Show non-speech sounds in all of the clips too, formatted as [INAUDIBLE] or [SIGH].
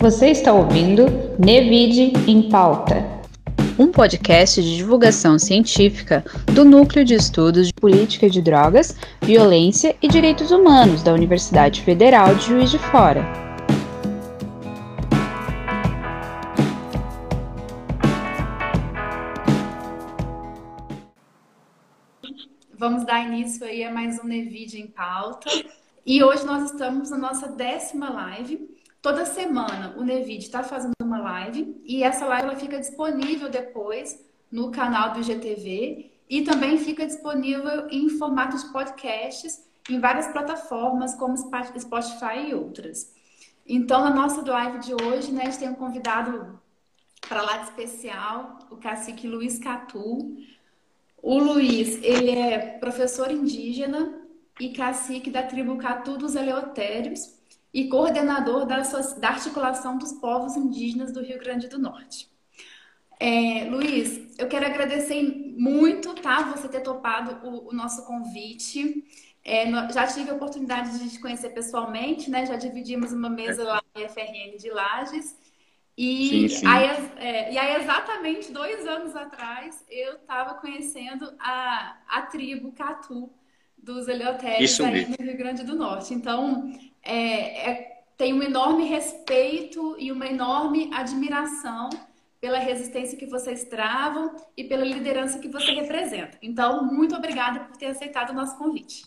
Você está ouvindo Nevide em Pauta, um podcast de divulgação científica do Núcleo de Estudos de Política de Drogas, Violência e Direitos Humanos da Universidade Federal de Juiz de Fora. Vamos dar início aí a mais um Nevide em Pauta. E hoje nós estamos na nossa décima live Toda semana o Nevid está fazendo uma live e essa live ela fica disponível depois no canal do IGTV e também fica disponível em formato de podcasts em várias plataformas como Spotify e outras. Então, na nossa live de hoje, né, a gente tem um convidado para lá de especial, o cacique Luiz Catu. O Luiz, ele é professor indígena e cacique da tribo Catu dos Eleutérios e coordenador da, da articulação dos povos indígenas do Rio Grande do Norte. É, Luiz, eu quero agradecer muito, tá? Você ter topado o, o nosso convite. É, já tive a oportunidade de te conhecer pessoalmente, né? Já dividimos uma mesa lá na FRN de Lages. E, sim, sim. Aí, é, e aí, exatamente dois anos atrás, eu estava conhecendo a, a tribo Catu dos Eleutérios aí no Rio Grande do Norte. Então, é, é, tem um enorme respeito e uma enorme admiração pela resistência que vocês travam e pela liderança que você representa. Então, muito obrigada por ter aceitado o nosso convite.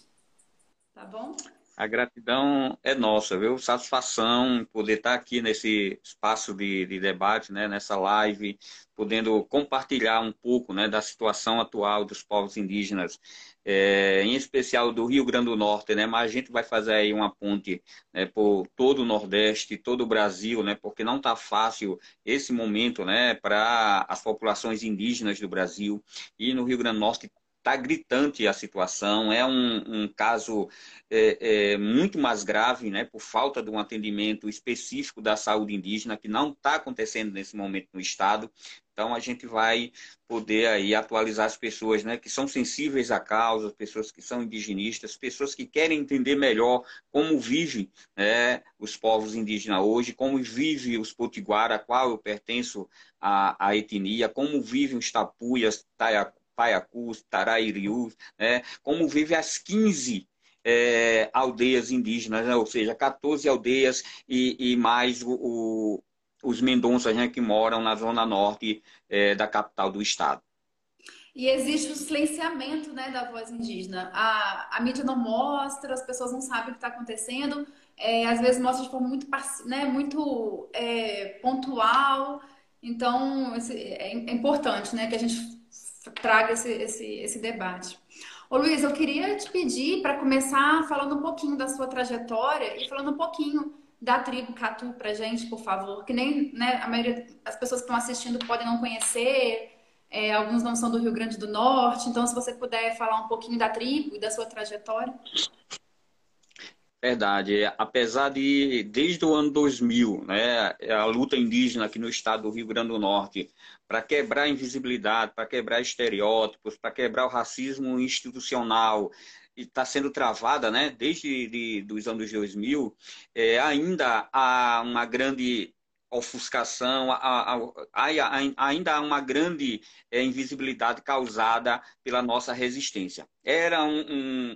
Tá bom? A gratidão é nossa, viu? Satisfação poder estar aqui nesse espaço de, de debate, né? nessa live, podendo compartilhar um pouco né? da situação atual dos povos indígenas é, em especial do Rio Grande do Norte, né? Mas a gente vai fazer aí uma ponte né, por todo o Nordeste, todo o Brasil, né? Porque não está fácil esse momento, né? Para as populações indígenas do Brasil e no Rio Grande do Norte está gritante a situação, é um, um caso é, é, muito mais grave, né, por falta de um atendimento específico da saúde indígena, que não está acontecendo nesse momento no Estado. Então, a gente vai poder aí atualizar as pessoas né, que são sensíveis à causa, pessoas que são indigenistas, pessoas que querem entender melhor como vivem né, os povos indígenas hoje, como vive os potiguara, a qual eu pertenço à, à etnia, como vivem os tapuias, Paiacus, Tarairius, né? como vive as 15 é, aldeias indígenas, né? ou seja, 14 aldeias e, e mais o, o, os mendonças né, que moram na zona norte é, da capital do estado. E existe o silenciamento né, da voz indígena. A, a mídia não mostra, as pessoas não sabem o que está acontecendo, é, às vezes mostra de forma muito, né, muito é, pontual. Então, é, é importante né, que a gente traga esse, esse, esse debate. Ô Luiz, eu queria te pedir para começar falando um pouquinho da sua trajetória e falando um pouquinho da tribo Catu para gente, por favor, que nem né, a maioria das pessoas que estão assistindo podem não conhecer, é, alguns não são do Rio Grande do Norte, então se você puder falar um pouquinho da tribo e da sua trajetória. Verdade. Apesar de, desde o ano 2000, né, a luta indígena aqui no estado do Rio Grande do Norte, para quebrar a invisibilidade, para quebrar estereótipos, para quebrar o racismo institucional, está sendo travada né, desde de, dos anos 2000, é, ainda há uma grande ofuscação, há, há, ainda há uma grande é, invisibilidade causada pela nossa resistência. Era um, um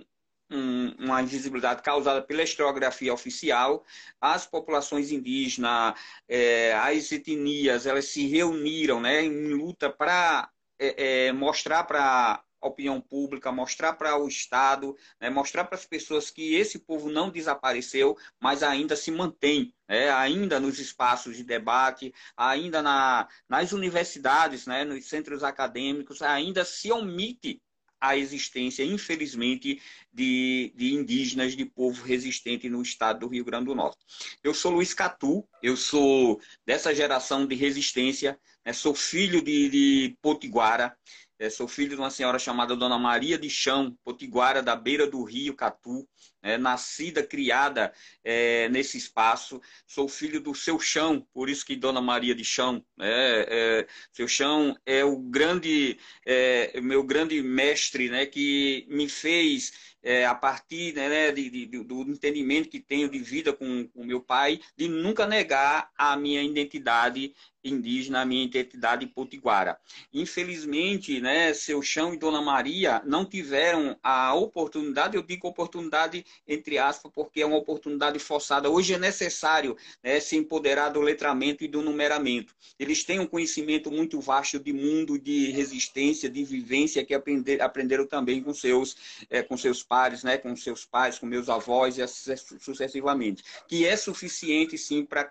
um, uma invisibilidade causada pela historiografia oficial, as populações indígenas, é, as etnias, elas se reuniram né, em luta para é, é, mostrar para opinião pública, mostrar para o Estado, né, mostrar para as pessoas que esse povo não desapareceu, mas ainda se mantém, né, ainda nos espaços de debate, ainda na, nas universidades, né, nos centros acadêmicos, ainda se omite a existência, infelizmente, de, de, indígenas, de povo resistente no estado do Rio Grande do Norte. Eu sou Luiz Catu, eu sou dessa geração de resistência, né, sou filho de, de Potiguara, é, sou filho de uma senhora chamada Dona Maria de Chão, Potiguara, da beira do rio Catu. É, nascida, criada é, nesse espaço. Sou filho do seu chão, por isso que Dona Maria de Chão. É, é, seu chão é o grande, é, meu grande mestre, né, que me fez é, a partir né, né, de, de, do entendimento que tenho de vida com o meu pai, de nunca negar a minha identidade indígena, a minha identidade potiguara. Infelizmente, né, seu chão e Dona Maria não tiveram a oportunidade, eu digo oportunidade entre aspas, porque é uma oportunidade forçada. Hoje é necessário né, se empoderar do letramento e do numeramento. Eles têm um conhecimento muito vasto de mundo, de resistência, de vivência, que aprender, aprenderam também com seus, é, com seus pares, né, com seus pais, com meus avós, e assim sucessivamente. Que é suficiente, sim, para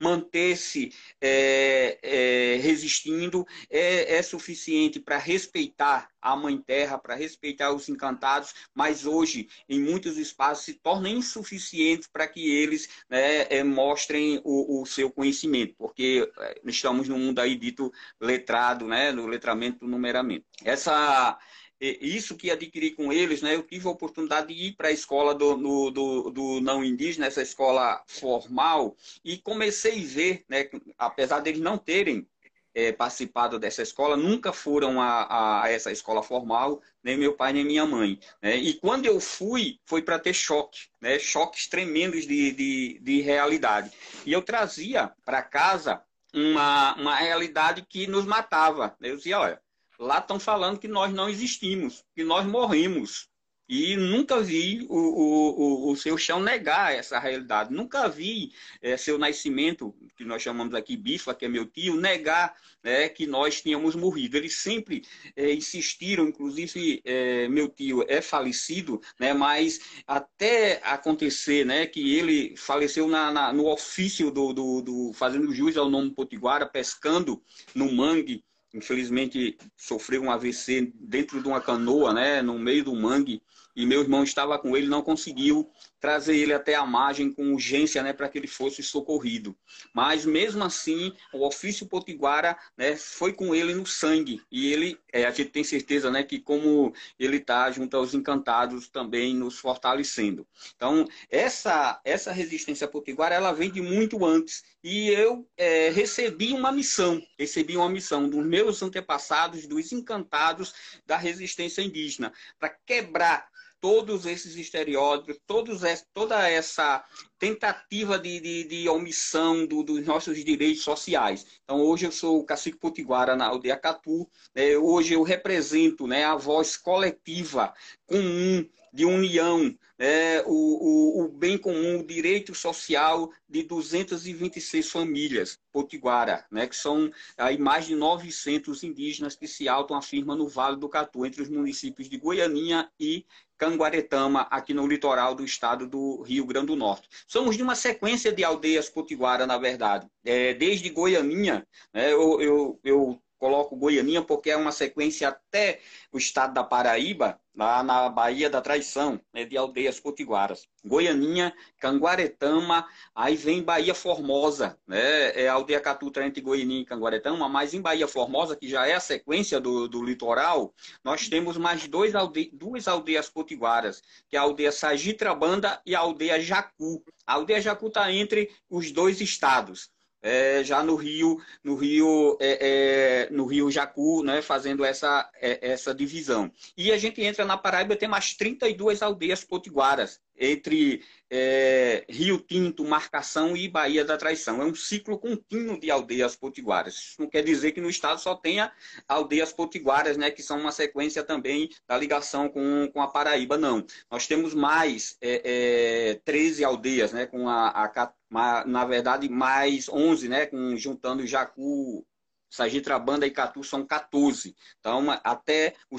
manter-se é, é, resistindo é, é suficiente para respeitar a Mãe Terra, para respeitar os encantados, mas hoje, em muitos espaços, se torna insuficiente para que eles né, é, mostrem o, o, seu conhecimento, porque é, estamos num mundo aí dito letrado, né, no letramento do numeramento. Essa isso que adquiri com eles, né, eu tive a oportunidade de ir para a escola do, no, do, do, não indígena, essa escola formal, e comecei a ver, né, apesar deles não terem é, participado dessa escola, nunca foram a, a, essa escola formal, nem meu pai nem minha mãe. Né? E quando eu fui, foi para ter choque, né? choques tremendos de, de, de realidade. E eu trazia para casa uma, uma realidade que nos matava. Eu dizia, olha, Lá estão falando que nós não existimos, que nós morrimos. E nunca vi o, o, o, seu chão negar essa realidade. Nunca vi é, seu nascimento, que nós chamamos aqui Bifa, que é meu tio, negar é, que nós tínhamos morrido. Eles sempre é, insistiram, inclusive é, meu tio é falecido, né, mas até acontecer né, que ele faleceu na, na, no ofício do, do, do fazendo jus ao nome Potiguara, pescando no mangue infelizmente sofreu um AVC dentro de uma canoa, né, no meio do mangue, e meu irmão estava com ele, não conseguiu trazer ele até a margem com urgência, né, para que ele fosse socorrido. Mas mesmo assim, o ofício potiguara, né, foi com ele no sangue, e ele, é, a gente tem certeza, né, que como ele está junto aos encantados também nos fortalecendo. Então, essa essa resistência potiguara, ela vem de muito antes, e eu é, recebi uma missão, recebi uma missão dos meus antepassados, dos encantados da resistência indígena, para quebrar todos esses estereótipos, todos toda essa tentativa de, de, de omissão do, dos nossos direitos sociais. Então, hoje eu sou o cacique potiguara na aldeia Catu, né? hoje eu represento né, a voz coletiva, comum, de união, né? o, o, o bem comum, o direito social de 226 famílias potiguara, né? que são aí mais de 900 indígenas que se auto-afirmam no Vale do Catu, entre os municípios de Goianinha e Canguaretama, aqui no litoral do estado do Rio Grande do Norte. Somos de uma sequência de aldeias potiguara, na verdade. É, desde Goianinha, né, eu, eu, eu coloco Goianinha porque é uma sequência até o estado da Paraíba, lá na Bahia da Traição, né, de aldeias potiguaras. Goianinha, Canguaretama, aí vem Bahia Formosa, né, é a aldeia Catutra entre Goianinha e Canguaretama, mas em Bahia Formosa, que já é a sequência do, do litoral, nós temos mais dois alde duas aldeias potiguaras, que é a aldeia Sagitrabanda e a aldeia Jacu. A aldeia Jacu está entre os dois estados é, já no Rio, no Rio, é, é, no Rio Jacu, né, fazendo essa, é, essa divisão. E a gente entra na Paraíba, tem mais 32 aldeias potiguaras, entre é, Rio Tinto, Marcação e Bahia da Traição. É um ciclo contínuo de aldeias potiguaras. Isso não quer dizer que no estado só tenha aldeias potiguaras, né, que são uma sequência também da ligação com, com a Paraíba, não. Nós temos mais é, é, 13 aldeias, né, com a, a na verdade, mais 11, né? Com, juntando Jacu, Sagitrabanda e Catu são 14. Então, até o,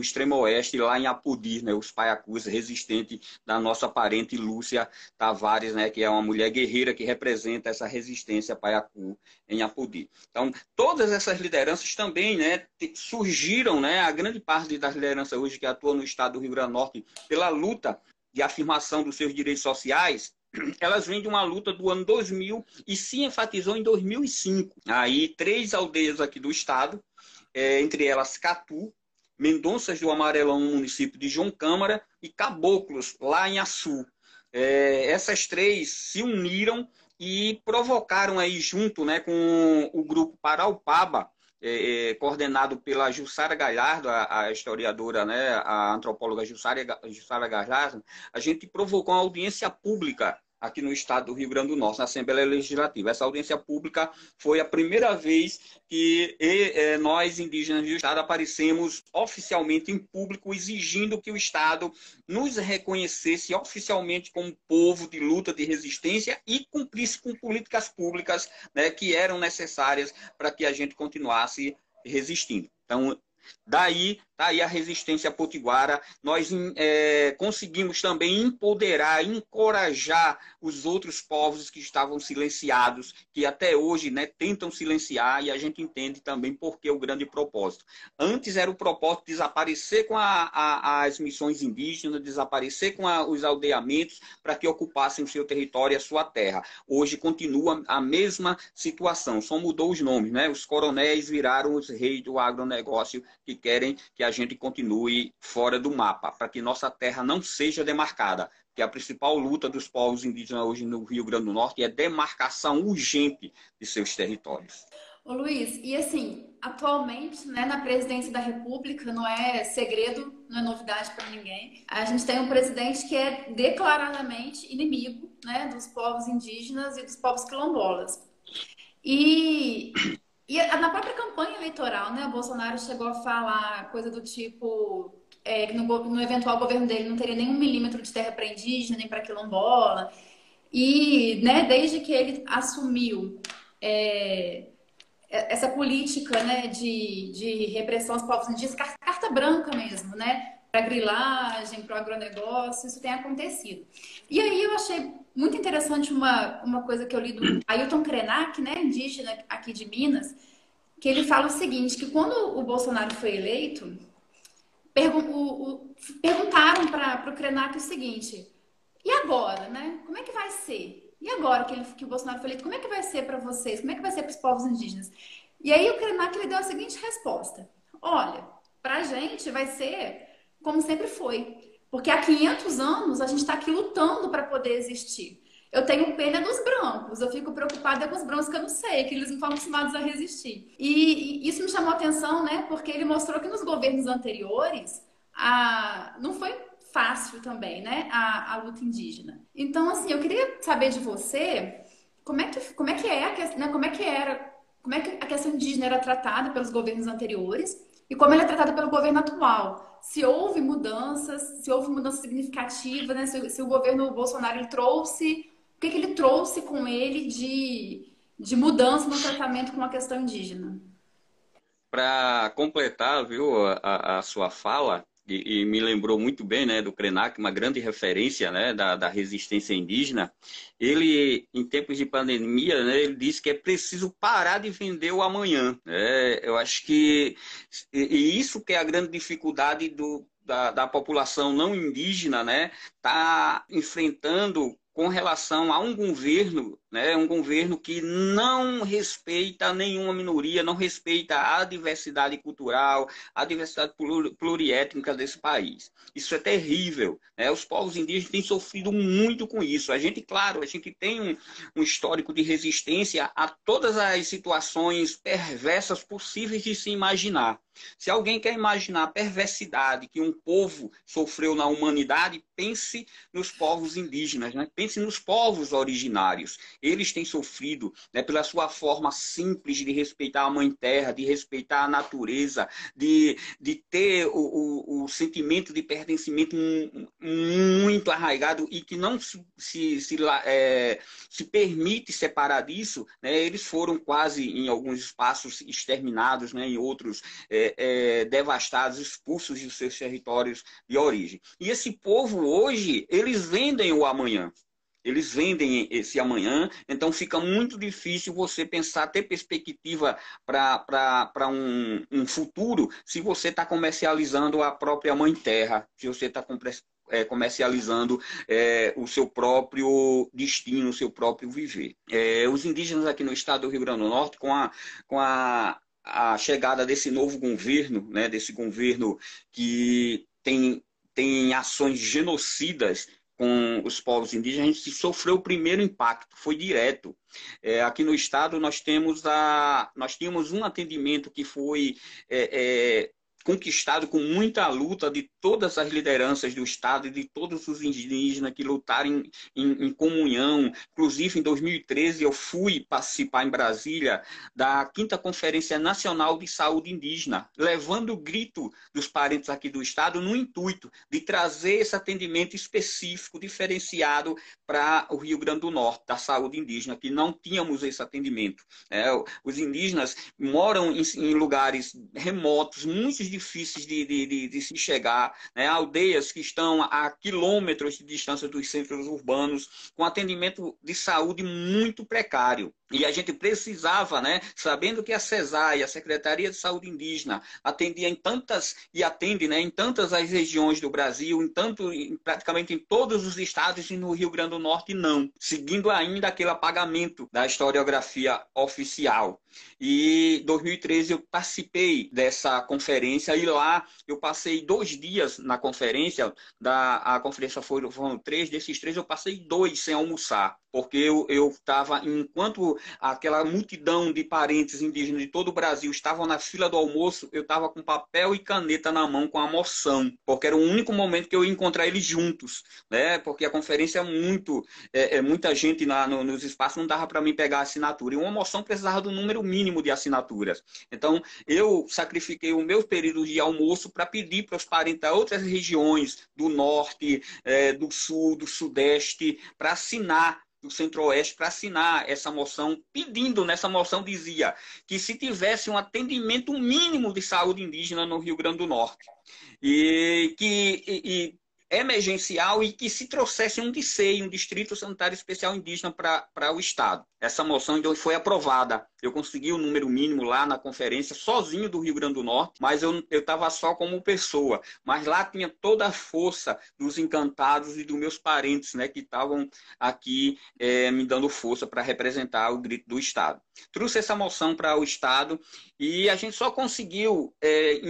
extremo oeste, lá em Apudir, né, os Paiacus, resistente da nossa parente Lúcia Tavares, né, que é uma mulher guerreira que representa essa resistência Paiacu em Apudir. Então, todas essas lideranças também né, surgiram, né, a grande parte das lideranças hoje que atuam no estado do Rio Grande do Norte, pela luta de afirmação dos seus direitos sociais, elas vêm de uma luta do ano 2000 e se enfatizou em 2005. Aí, três aldeias aqui do estado, é, entre elas Catu, Mendonças do Amarelão, no município de João Câmara, e Caboclos, lá em Açu. É, essas três se uniram e provocaram aí junto né, com o grupo Paraupaba, é, é, coordenado pela Jussara Galhardo, a, a, historiadora, né, a antropóloga Jussara, Jussara Galhardo, a gente provocou uma audiência pública aqui no estado do Rio Grande do Norte, na Assembleia Legislativa. Essa audiência pública foi a primeira vez que é, nós, indígenas do estado, aparecemos oficialmente em público, exigindo que o estado nos reconhecesse oficialmente como povo de luta, de resistência e cumprisse com políticas públicas né, que eram necessárias para que a gente continuasse resistindo. Então, Daí, daí a resistência potiguara. Nós é, conseguimos também empoderar, encorajar os outros povos que estavam silenciados, que até hoje né, tentam silenciar, e a gente entende também por que o grande propósito. Antes era o propósito de desaparecer com a, a, as missões indígenas, desaparecer com a, os aldeamentos, para que ocupassem o seu território e a sua terra. Hoje continua a mesma situação, só mudou os nomes. Né? Os coronéis viraram os reis do agronegócio que querem que a gente continue fora do mapa, para que nossa terra não seja demarcada. Que a principal luta dos povos indígenas hoje no Rio Grande do Norte é demarcação urgente de seus territórios. Ô Luiz, e assim, atualmente, né, na presidência da República, não é segredo, não é novidade para ninguém. A gente tem um presidente que é declaradamente inimigo, né, dos povos indígenas e dos povos quilombolas. E e na própria campanha eleitoral, né, Bolsonaro chegou a falar coisa do tipo é, que no, no, eventual governo dele não teria nenhum milímetro de terra para indígena, nem para quilombola. E né, desde que ele assumiu é, essa política né, de, de repressão aos povos indígenas, carta branca mesmo, né? Para grilagem, para o agronegócio, isso tem acontecido. E aí eu achei muito interessante uma, uma coisa que eu li do Ailton Krenak, né, indígena aqui de Minas, que ele fala o seguinte, que quando o Bolsonaro foi eleito, pergun o, o, perguntaram para o Krenak o seguinte, e agora, né? Como é que vai ser? E agora que, ele, que o Bolsonaro foi eleito, como é que vai ser para vocês? Como é que vai ser para os povos indígenas? E aí o Krenak ele deu a seguinte resposta, olha, para a gente vai ser como sempre foi. Porque há 500 anos a gente está aqui lutando para poder existir. Eu tenho pena dos brancos, eu fico preocupada com os brancos que eu não sei, que eles não estão acostumados a resistir. E, e isso me chamou a atenção, né? Porque ele mostrou que nos governos anteriores a... não foi fácil também, né? A, a luta indígena. Então, assim, eu queria saber de você como é que, como é, que é, né? como é que era, como é que a questão indígena era tratada pelos governos anteriores e como ela é tratada pelo governo atual. Se houve mudanças, se houve mudança significativa, né? se, se o governo Bolsonaro ele trouxe, o que, que ele trouxe com ele de, de mudança no tratamento com a questão indígena? Para completar, viu, a, a sua fala, e, e, me lembrou muito bem né, do Krenak, uma grande referência né, da, da resistência indígena. Ele, em tempos de pandemia, né, ele disse que é preciso parar de vender o amanhã. É, eu acho que e isso que é a grande dificuldade do, da, da população não indígena, né, tá enfrentando com relação a um governo, né, um governo que não respeita nenhuma minoria, não respeita a diversidade cultural, a diversidade pluriétnica desse país. Isso é terrível. Né? Os povos indígenas têm sofrido muito com isso. A gente, claro, a gente tem um, um histórico de resistência a todas as situações perversas possíveis de se imaginar. Se alguém quer imaginar a perversidade que um povo sofreu na humanidade, pense nos povos indígenas, né? pense nos povos originários. Eles têm sofrido né, pela sua forma simples de respeitar a mãe terra, de respeitar a natureza, de, de ter o, o, o sentimento de pertencimento muito arraigado e que não se, se, se, é, se permite separar disso. Né? Eles foram quase, em alguns espaços, exterminados, né? em outros. É, é, devastados, expulsos de seus territórios de origem. E esse povo hoje, eles vendem o amanhã. Eles vendem esse amanhã, então fica muito difícil você pensar, ter perspectiva para um, um futuro se você está comercializando a própria mãe terra, se você está é, comercializando é, o seu próprio destino, o seu próprio viver. É, os indígenas aqui no estado do Rio Grande do Norte, com a, com a a chegada desse novo governo, né, desse governo que tem, tem ações genocidas com os povos indígenas, a gente sofreu o primeiro impacto, foi direto. É, aqui no estado nós temos a, nós tínhamos um atendimento que foi é, é, conquistado com muita luta de todas as lideranças do Estado e de todos os indígenas que lutaram em, em, em, comunhão. Inclusive, em 2013, eu fui participar em Brasília da quinta Conferência Nacional de Saúde Indígena, levando o grito dos parentes aqui do Estado no intuito de trazer esse atendimento específico, diferenciado para o Rio Grande do Norte, da saúde indígena, que não tínhamos esse atendimento. É, os indígenas moram em, em lugares remotos, muito difíceis de, de, de, de se chegar, né? aldeias que estão a quilômetros de distância dos centros urbanos, com atendimento de saúde muito precário. E a gente precisava, né, sabendo que a CESAI, a Secretaria de Saúde Indígena, atendia em tantas, e atende né, em tantas as regiões do Brasil, em tanto, em, praticamente em todos os estados e no Rio Grande do Norte, não. Seguindo ainda aquele apagamento da historiografia oficial. E em 2013 eu participei dessa conferência e lá eu passei dois dias na conferência, da, a conferência foram, foram três, desses três eu passei dois sem almoçar porque eu estava, enquanto aquela multidão de parentes indígenas de todo o Brasil estavam na fila do almoço, eu estava com papel e caneta na mão com a moção, porque era o único momento que eu ia encontrar eles juntos, né? Porque a conferência é muito, é, é muita gente na, no, nos espaços, não dava para mim pegar a assinatura. E uma moção precisava do número mínimo de assinaturas. Então, eu sacrifiquei o meu período de almoço para pedir para os parentes de outras regiões do norte, é, do sul, do sudeste, para assinar do Centro-Oeste para assinar essa moção, pedindo nessa moção dizia que se tivesse um atendimento mínimo de saúde indígena no Rio Grande do Norte e que e, e emergencial e que se trouxesse um DICEI, um Distrito Sanitário Especial Indígena para o Estado. Essa moção então, foi aprovada. Eu consegui o número mínimo lá na conferência, sozinho do Rio Grande do Norte, mas eu estava só como pessoa. Mas lá tinha toda a força dos encantados e dos meus parentes, né, que estavam aqui é, me dando força para representar o grito do Estado. Trouxe essa moção para o Estado e a gente só conseguiu, é,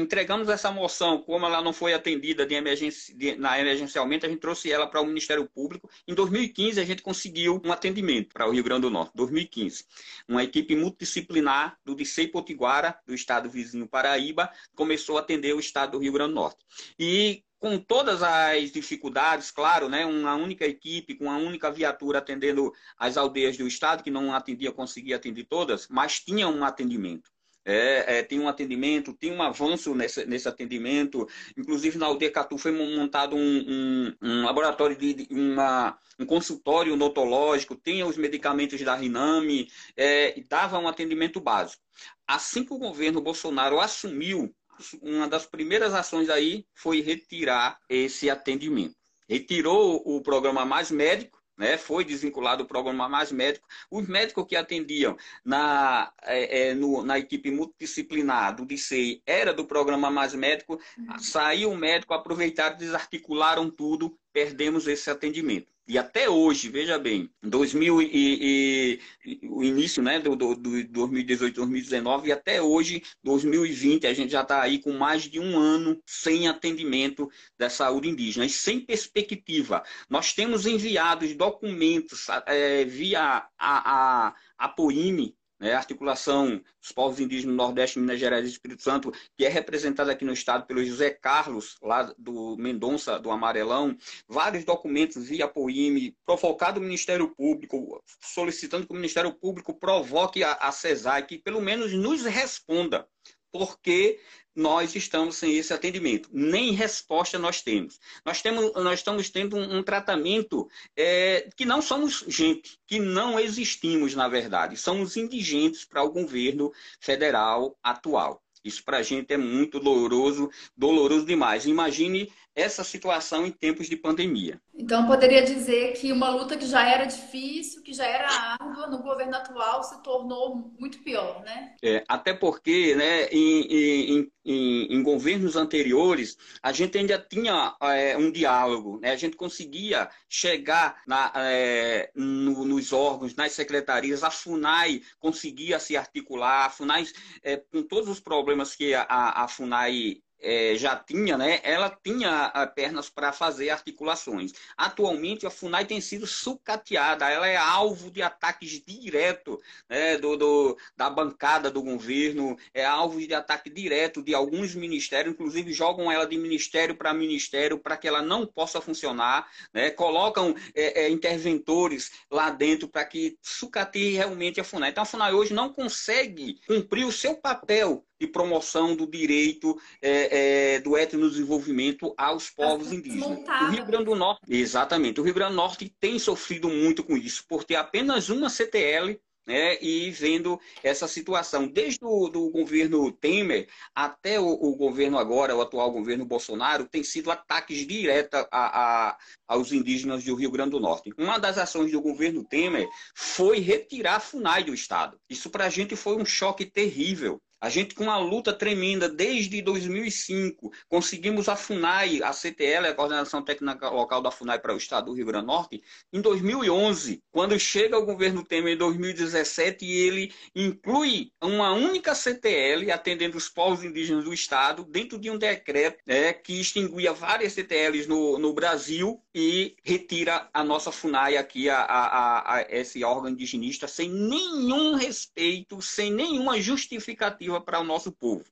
entregamos essa moção, como ela não foi atendida de emergência, de, na emergencialmente, a gente trouxe ela para o Ministério Público. Em 2015, a gente conseguiu um atendimento para o Rio Grande do Norte, 2015. Uma equipe multidisciplinar do Dicei Potiguara, do estado vizinho Paraíba, começou a atender o estado do Rio Grande do Norte. E com todas as dificuldades, claro, né, uma única equipe, com uma única viatura atendendo as aldeias do estado, que não atendia, conseguia atender todas, mas tinha um atendimento. É, é, tem um atendimento, tem um avanço nesse, nesse atendimento. Inclusive, na aldeia Catu foi montado um, um, um laboratório, de, de, uma, um consultório odontológico, tem os medicamentos da Riname, é, e dava um atendimento básico. Assim que o governo Bolsonaro assumiu, uma das primeiras ações aí foi retirar esse atendimento. Retirou o programa Mais Médico, né, foi desvinculado do programa Mais Médico. Os médicos que atendiam na, é, é, no, na equipe multidisciplinar do DCI era do programa Mais Médico, uhum. saiu o médico, aproveitaram, desarticularam tudo, perdemos esse atendimento. E até hoje, veja bem, 2000 e, e o início né, do, do, do 2018, 2019 e até hoje, 2020, a gente já está aí com mais de um ano sem atendimento da saúde indígena e sem perspectiva. Nós temos enviado documentos é, via a, a, a POIME, né, articulação dos povos indígenas do Nordeste, Minas Gerais e Espírito Santo, que é representada aqui no estado pelo José Carlos, lá do Mendonça, do Amarelão, vários documentos via POIME, provocado o Ministério Público, solicitando que o Ministério Público provoque a, a CESAI, que pelo menos nos responda porque nós estamos sem esse atendimento. Nem resposta nós temos. Nós, temos, nós estamos tendo um, um tratamento é, que não somos gente, que não existimos, na verdade. Somos indigentes para o governo federal atual. Isso para a gente é muito doloroso, doloroso demais. Imagine essa situação em tempos de pandemia. Então, poderia dizer que uma luta que já era difícil, que já era árdua, no governo atual se tornou muito pior, né? É, até porque, né, em, em, em, em, governos anteriores, a gente ainda tinha é, um diálogo, né? a gente conseguia chegar na, é, no, nos órgãos, nas secretarias, a FUNAI conseguia se articular, a FUNAI, é, com todos os problemas que a, a FUNAI é, já tinha, né, ela tinha pernas para fazer articulações. Atualmente, a FUNAI tem sido sucateada, ela é alvo de ataques direto né, do, do, da bancada do governo, é alvo de ataque direto de alguns ministérios, inclusive jogam ela de ministério para ministério para que ela não possa funcionar, né, colocam é, é, interventores lá dentro para que sucateie realmente a FUNAI. Então, a FUNAI hoje não consegue cumprir o seu papel de promoção do direito é, é, do etnodesenvolvimento aos povos indígenas. O Rio Grande do Norte, exatamente, o Rio Grande do Norte tem sofrido muito com isso, por ter apenas uma CTL né, e vendo essa situação. Desde o do governo Temer até o, o, governo agora, o atual governo Bolsonaro, tem sido ataques diretos a, a, aos indígenas do Rio Grande do Norte. Uma das ações do governo Temer foi retirar a FUNAI do Estado. Isso para a gente foi um choque terrível. A gente, com uma luta tremenda desde 2005, conseguimos a FUNAI, a CTL, a Coordenação Técnica Local da FUNAI para o Estado do Rio Grande do Norte, em 2011, quando chega o governo Temer em 2017 e ele inclui uma única CTL atendendo os povos indígenas do Estado dentro de um decreto é, que extinguia várias CTLs no, no Brasil e retira a nossa FUNAI aqui, a, a, a, esse órgão indigenista, sem nenhum respeito, sem nenhuma justificativa para o nosso povo.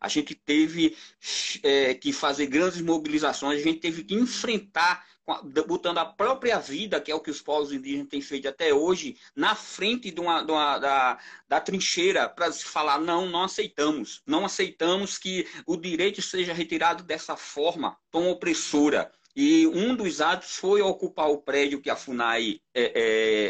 A gente teve é, que fazer grandes mobilizações, a gente teve que enfrentar, botando a própria vida, que é o que os povos indígenas têm feito até hoje, na frente de uma, de uma da, da trincheira para se falar: não, não aceitamos. Não aceitamos que o direito seja retirado dessa forma tão opressora. E um dos atos foi ocupar o prédio que a FUNAI é,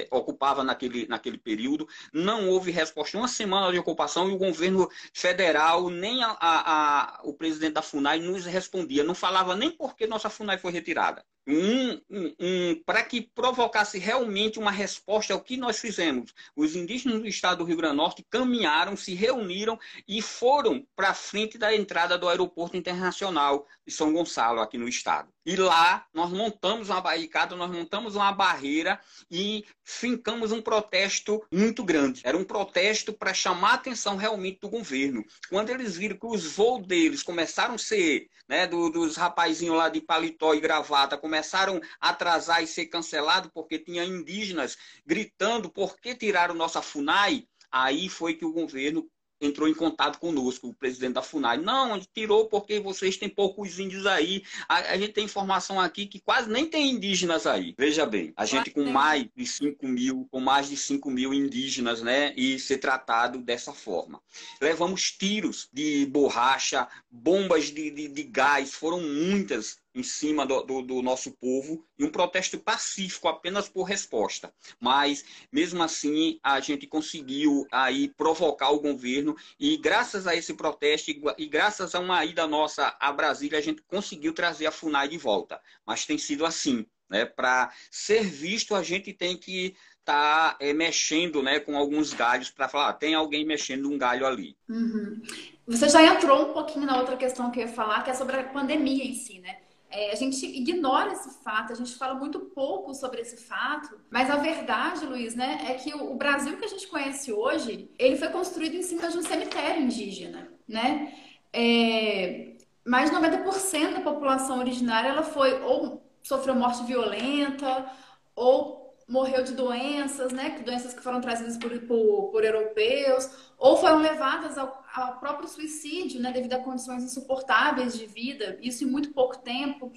é, ocupava naquele, naquele período. Não houve resposta. Uma semana de ocupação e o governo federal, nem a, a, a, o presidente da FUNAI nos respondia. Não falava nem por que nossa FUNAI foi retirada um, um, um para que provocasse realmente uma resposta ao que nós fizemos. Os indígenas do estado do Rio Grande do Norte caminharam, se reuniram e foram para frente da entrada do aeroporto internacional de São Gonçalo, aqui no estado. E lá nós montamos uma barricada, nós montamos uma barreira e fincamos um protesto muito grande. Era um protesto para chamar a atenção realmente do governo. Quando eles viram que os voos deles começaram a ser, né, do, dos rapazinhos lá de paletó e gravata, começaram a atrasar e ser cancelado porque tinha indígenas gritando por que tiraram nossa FUNAI, aí foi que o governo entrou em contato conosco, o presidente da FUNAI. Não, tirou porque vocês têm poucos índios aí. A, a, gente tem informação aqui que quase nem tem indígenas aí. Veja bem, a gente com mais de 5 mil, com mais de 5 mil indígenas, né? E ser tratado dessa forma. Levamos tiros de borracha, bombas de, de, de gás, foram muitas em cima do, do, do, nosso povo e um protesto pacífico apenas por resposta. Mas, mesmo assim, a gente conseguiu aí provocar o governo e graças a esse protesto e graças a uma ida nossa a Brasília, a gente conseguiu trazer a FUNAI de volta. Mas tem sido assim. Né? Para ser visto, a gente tem que estar tá, é, mexendo né, com alguns galhos para falar, ah, tem alguém mexendo um galho ali. Uhum. Você já entrou um pouquinho na outra questão que eu ia falar, que é sobre a pandemia em si, né? É, a gente ignora esse fato, a gente fala muito pouco sobre esse fato, mas a verdade, Luiz, né, é que o Brasil que a gente conhece hoje, ele foi construído em cima de um cemitério indígena, né? É, mais de 90% da população originária ela foi ou sofreu morte violenta ou morreu de doenças, né? Doenças que foram trazidas por, por, por europeus, ou foram levadas ao, ao, próprio suicídio, né? Devido a condições insuportáveis de vida, isso em muito pouco tempo.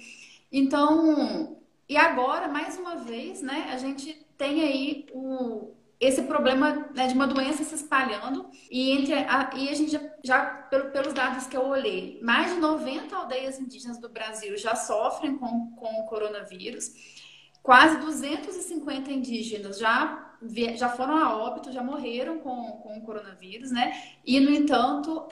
Então, e agora, mais uma vez, né? A gente tem aí o, esse problema né, de uma doença se espalhando e entre a, e a gente já, já pelo, pelos dados que eu olhei, mais de 90 aldeias indígenas do Brasil já sofrem com, com o coronavírus. Quase 250 indígenas já, já foram a óbito, já morreram com, com o coronavírus, né? E, no entanto,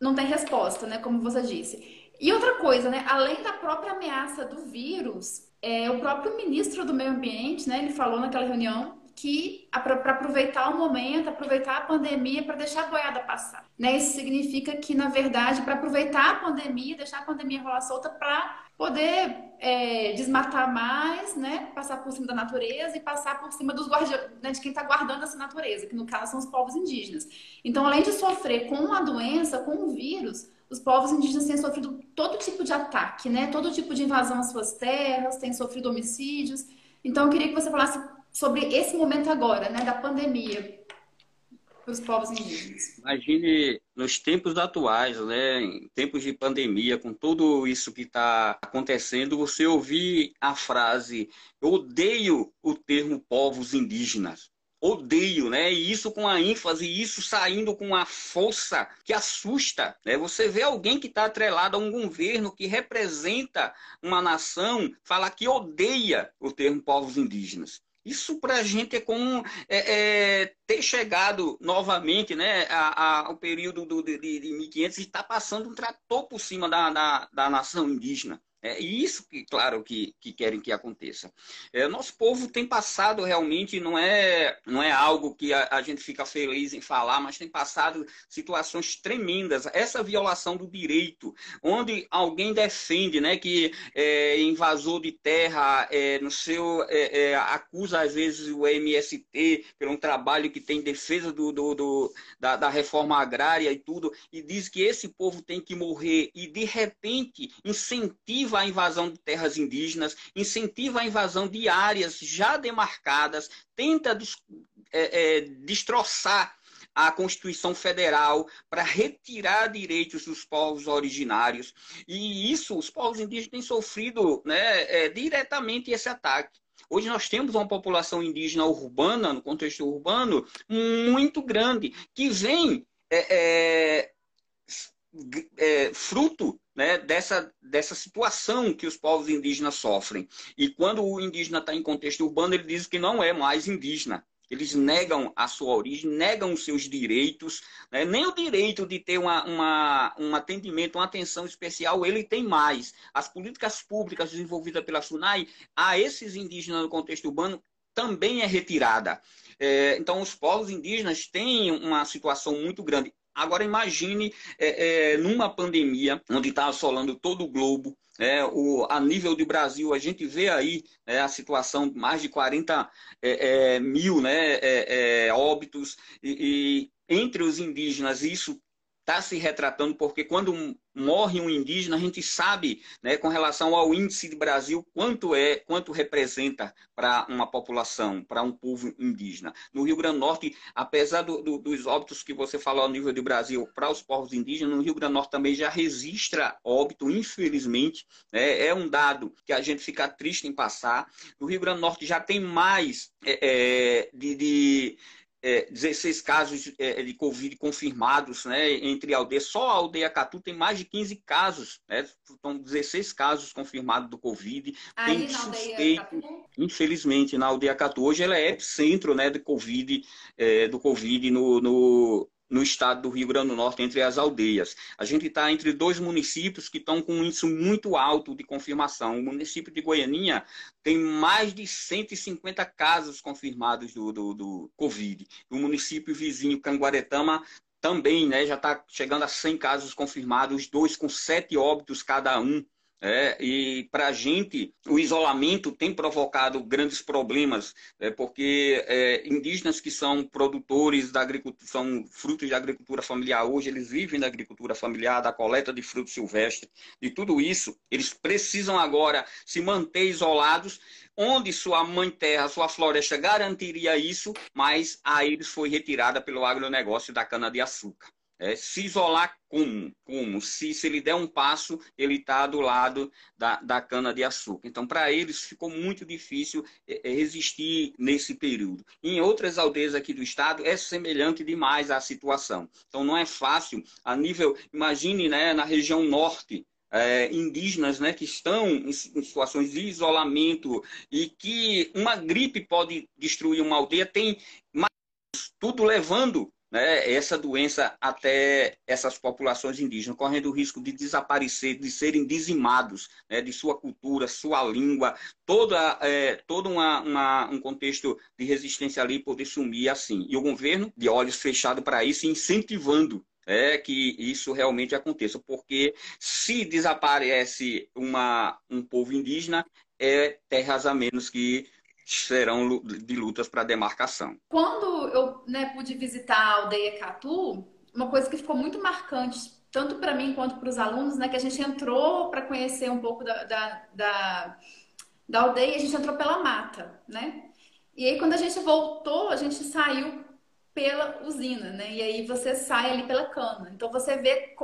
não tem resposta, né? Como você disse. E outra coisa, né? Além da própria ameaça do vírus, é, o próprio ministro do Meio Ambiente, né? Ele falou naquela reunião que para aproveitar o momento, aproveitar a pandemia para deixar a boiada passar. Né? Isso significa que, na verdade, para aproveitar a pandemia, deixar a pandemia rolar solta para poder é, desmatar mais, né? passar por cima da natureza e passar por cima dos guardiões, né? de quem está guardando essa natureza, que no caso são os povos indígenas. Então, além de sofrer com a doença, com o vírus, os povos indígenas têm sofrido todo tipo de ataque, né? todo tipo de invasão às suas terras, têm sofrido homicídios. Então, eu queria que você falasse sobre esse momento agora, né, da pandemia para os povos indígenas. Imagine nos tempos atuais, né, em tempos de pandemia, com tudo isso que está acontecendo, você ouvir a frase "eu odeio o termo povos indígenas". Odeio, né? E isso com a ênfase, isso saindo com a força que assusta. Né? Você vê alguém que está atrelado a um governo que representa uma nação falar que odeia o termo povos indígenas. Isso para a gente é como é, é, ter chegado novamente né, ao período do, de, de 1500 e estar tá passando um trator por cima da, da, da nação indígena. É isso que, claro, que, que querem que aconteça. É, nosso povo tem passado realmente, não é, não é algo que a, a, gente fica feliz em falar, mas tem passado situações tremendas. Essa violação do direito, onde alguém defende né, que é invasor de terra, é, no seu, é, é acusa às vezes o MST pelo um trabalho que tem em defesa do, do, do da, da reforma agrária e tudo, e diz que esse povo tem que morrer, e de repente incentiva incentiva a invasão de terras indígenas, incentiva a invasão de áreas já demarcadas, tenta des, é, é, destroçar a Constituição Federal para retirar direitos dos povos originários. E isso, os povos indígenas têm sofrido né, é, diretamente esse ataque. Hoje nós temos uma população indígena urbana, no contexto urbano, muito grande, que vem é, é, é fruto né, dessa, dessa situação que os povos indígenas sofrem. E quando o indígena está em contexto urbano, ele diz que não é mais indígena. Eles negam a sua origem, negam os seus direitos, né? nem o direito de ter uma, uma, um atendimento, uma atenção especial, ele tem mais. As políticas públicas desenvolvidas pela SUNAI a esses indígenas no contexto urbano também é retirada. É, então, os povos indígenas têm uma situação muito grande. Agora imagine é, é, numa pandemia onde está assolando todo o globo, é, o, a nível de Brasil, a gente vê aí é, a situação mais de 40 é, é, mil né, é, é, óbitos, e, e, entre os indígenas isso está se retratando, porque quando morre um indígena, a gente sabe, né, com relação ao índice de Brasil, quanto é, quanto representa para uma população, para um povo indígena. No Rio Grande do Norte, apesar do, do, dos óbitos que você falou ao nível do Brasil para os povos indígenas, no Rio Grande do Norte também já registra óbito, infelizmente. Né, é um dado que a gente fica triste em passar. No Rio Grande do Norte já tem mais é, é, de, de é, 16 casos é, de Covid confirmados né, entre aldeias. Só a aldeia Catu tem mais de 15 casos. Né, estão 16 casos confirmados do Covid. Aí tem suspeito, infelizmente, na aldeia Catu. Hoje ela é epicentro né, do Covid, é, do COVID no, no no estado do Rio Grande do Norte, entre as aldeias. A gente está entre dois municípios que estão com um índice muito alto de confirmação. O município de Goianinha tem mais de 150 casos confirmados do, do, do Covid. O município vizinho, Canguaretama, também né, já está chegando a 100 casos confirmados, dois com sete óbitos cada um. É, e para a gente, o isolamento tem provocado grandes problemas, é, porque é, indígenas que são produtores da agricultura, são frutos da agricultura familiar hoje, eles vivem da agricultura familiar, da coleta de frutos silvestres, de tudo isso, eles precisam agora se manter isolados, onde sua mãe terra, sua floresta garantiria isso, mas a eles foi retirada pelo agronegócio da cana-de-açúcar. É, se isolar como? Como? Se, se ele der um passo, ele está do lado da, da cana-de-açúcar. Então, para eles, ficou muito difícil é, é, resistir nesse período. Em outras aldeias aqui do estado, é semelhante demais a situação. Então, não é fácil, a nível. Imagine né, na região norte, é, indígenas né, que estão em, situações de isolamento e que uma gripe pode destruir uma aldeia, tem tudo levando né, essa doença até essas populações indígenas, correndo o risco de desaparecer, de serem dizimados né, de sua cultura, sua língua, toda, é, todo uma, uma, um contexto de resistência ali poder sumir assim. E o governo, de olhos fechados para isso, incentivando é que isso realmente aconteça, porque se desaparece uma, um povo indígena, é terras a menos que serão de lutas para demarcação. Quando eu né, pude visitar a aldeia Catu, uma coisa que ficou muito marcante, tanto para mim quanto para os alunos, né, que a gente entrou para conhecer um pouco da, da, da, da aldeia, a gente entrou pela mata, né? E aí, quando a gente voltou, a gente saiu pela usina, né? E aí você sai ali pela cana. Então você vê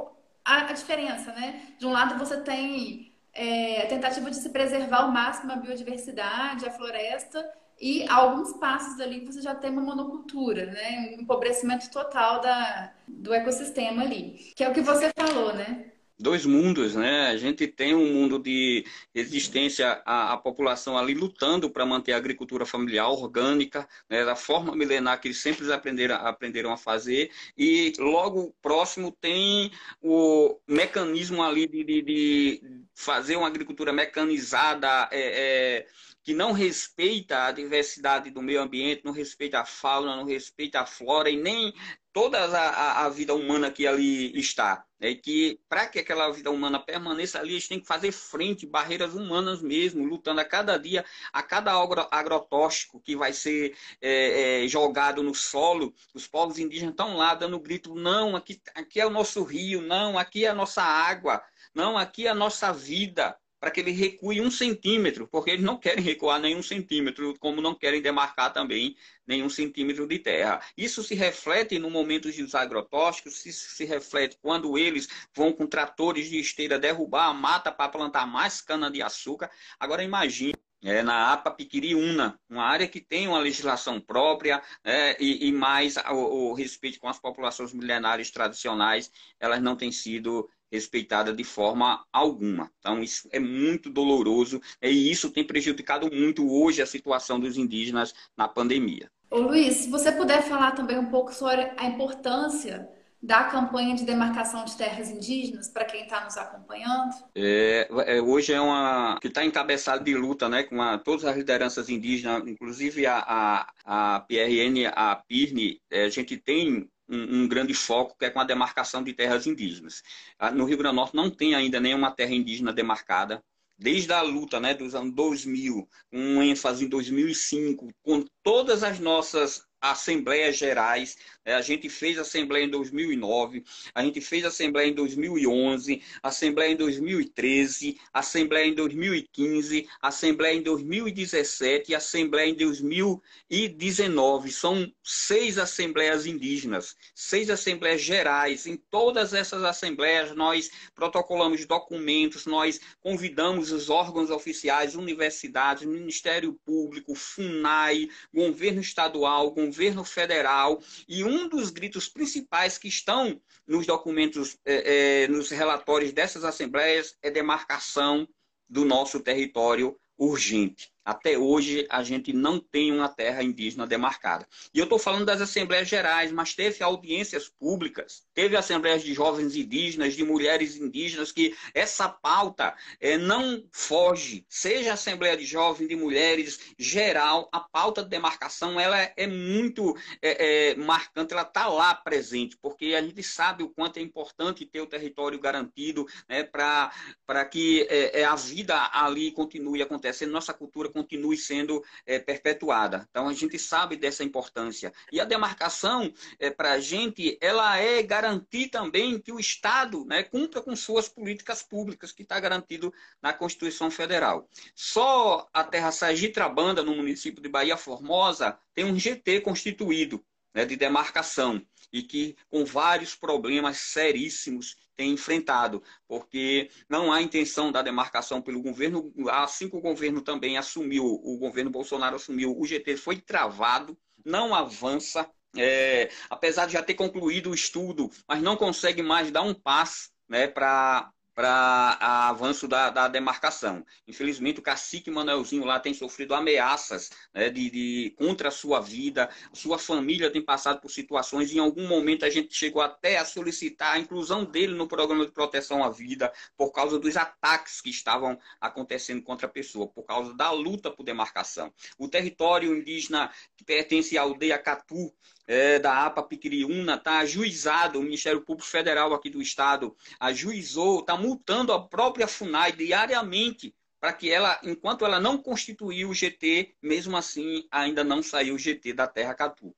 a, diferença, né? De um lado você tem é, a tentativa de se preservar ao máximo a biodiversidade, a floresta, e alguns passos ali você já tem uma monocultura, né? Um empobrecimento total da, do ecossistema ali. Que é o que você falou, né? Dois mundos, né? A gente tem um mundo de resistência à, à população ali lutando para manter a agricultura familiar orgânica, né? da forma milenar que eles sempre aprenderam, aprenderam a fazer, e logo próximo tem o mecanismo ali de, de, de fazer uma agricultura mecanizada, é, é, que não respeita a diversidade do meio ambiente, não respeita a fauna, não respeita a flora e nem toda a, a vida humana que ali está. É que para que aquela vida humana permaneça ali, gente tem que fazer frente, barreiras humanas mesmo, lutando a cada dia, a cada agro, agrotóxico que vai ser é, é, jogado no solo. Os povos indígenas estão lá dando grito: não, aqui, aqui é o nosso rio, não, aqui é a nossa água, não, aqui é a nossa vida para que ele recue um centímetro, porque eles não querem recuar nenhum centímetro, como não querem demarcar também nenhum centímetro de terra. Isso se reflete no momento dos agrotóxicos, se reflete quando eles vão com tratores de esteira derrubar a mata para plantar mais cana-de-açúcar. Agora imagine é, na APA Piquiriúna, uma área que tem uma legislação própria é, e, e, mais o, o, respeito com as populações milenares tradicionais, elas não têm sido respeitada de forma alguma. Então, isso é muito doloroso e isso tem prejudicado muito hoje a situação dos indígenas na pandemia. Ô Luiz, se você puder falar também um pouco sobre a importância da campanha de demarcação de terras indígenas para quem está nos acompanhando? É, é, hoje é uma que está encabeçada de luta, né, com a, todas as lideranças indígenas, inclusive a, a, a PRN, a PIRNE, é, a gente tem um, grande foco, que é com a demarcação de terras indígenas. Ah, no Rio Grande do Norte não tem ainda nenhuma terra indígena demarcada. Desde a luta né, dos anos 2000, com ênfase em 2005, com todas as nossas assembleias gerais. Né? A gente fez assembleia em 2009, a gente fez assembleia em 2011, assembleia em 2013, assembleia em 2015, assembleia em 2017 e assembleia em 2019. São seis assembleias indígenas, seis assembleias gerais. Em todas essas assembleias nós protocolamos documentos, nós convidamos os órgãos oficiais, universidades, Ministério Público, FUNAI, governo estadual, governo federal. E um dos gritos principais que estão nos documentos, é, é, nos relatórios dessas assembleias, é demarcação do nosso território urgente. Até hoje, a gente não tem uma terra indígena demarcada. E eu estou falando das Assembleias Gerais, mas teve audiências públicas, teve assembleias de jovens indígenas, de mulheres indígenas, que essa pauta é, não foge. Seja Assembleia de Jovens, de Mulheres, geral, a pauta de demarcação ela é muito é, é, marcante, ela está lá presente, porque a gente sabe o quanto é importante ter o território garantido né, para que é, é, a vida ali continue acontecendo, nossa cultura continue sendo é, perpetuada. Então, a gente sabe dessa importância. E a demarcação, é, para a gente, ela é garantir também que o Estado né, cumpra com suas políticas públicas, que está garantido na Constituição Federal. Só a terra Sergitrabanda, no município de Bahia Formosa, tem um GT constituído né, de demarcação e que com vários problemas seríssimos tem enfrentado, porque não há intenção da demarcação pelo governo. Assim que o governo também assumiu, o governo Bolsonaro assumiu, o GT foi travado, não avança, é, apesar de já ter concluído o estudo, mas não consegue mais dar um passo né, para para avanço da, da, demarcação. Infelizmente, o cacique Manuelzinho lá tem sofrido ameaças né, de, de, contra a sua vida, sua família tem passado por situações, em algum momento a gente chegou até a solicitar a inclusão dele no programa de proteção à vida, por causa dos ataques que estavam acontecendo contra a pessoa, por causa da luta por demarcação. O território indígena que pertence à aldeia Catu, é, da APA Piquiriúna, está ajuizado, o Ministério Público Federal aqui do Estado ajuizou, está multando a própria FUNAI diariamente para que ela, enquanto ela não constituiu o GT, mesmo assim ainda não saiu o GT da Terra Catu.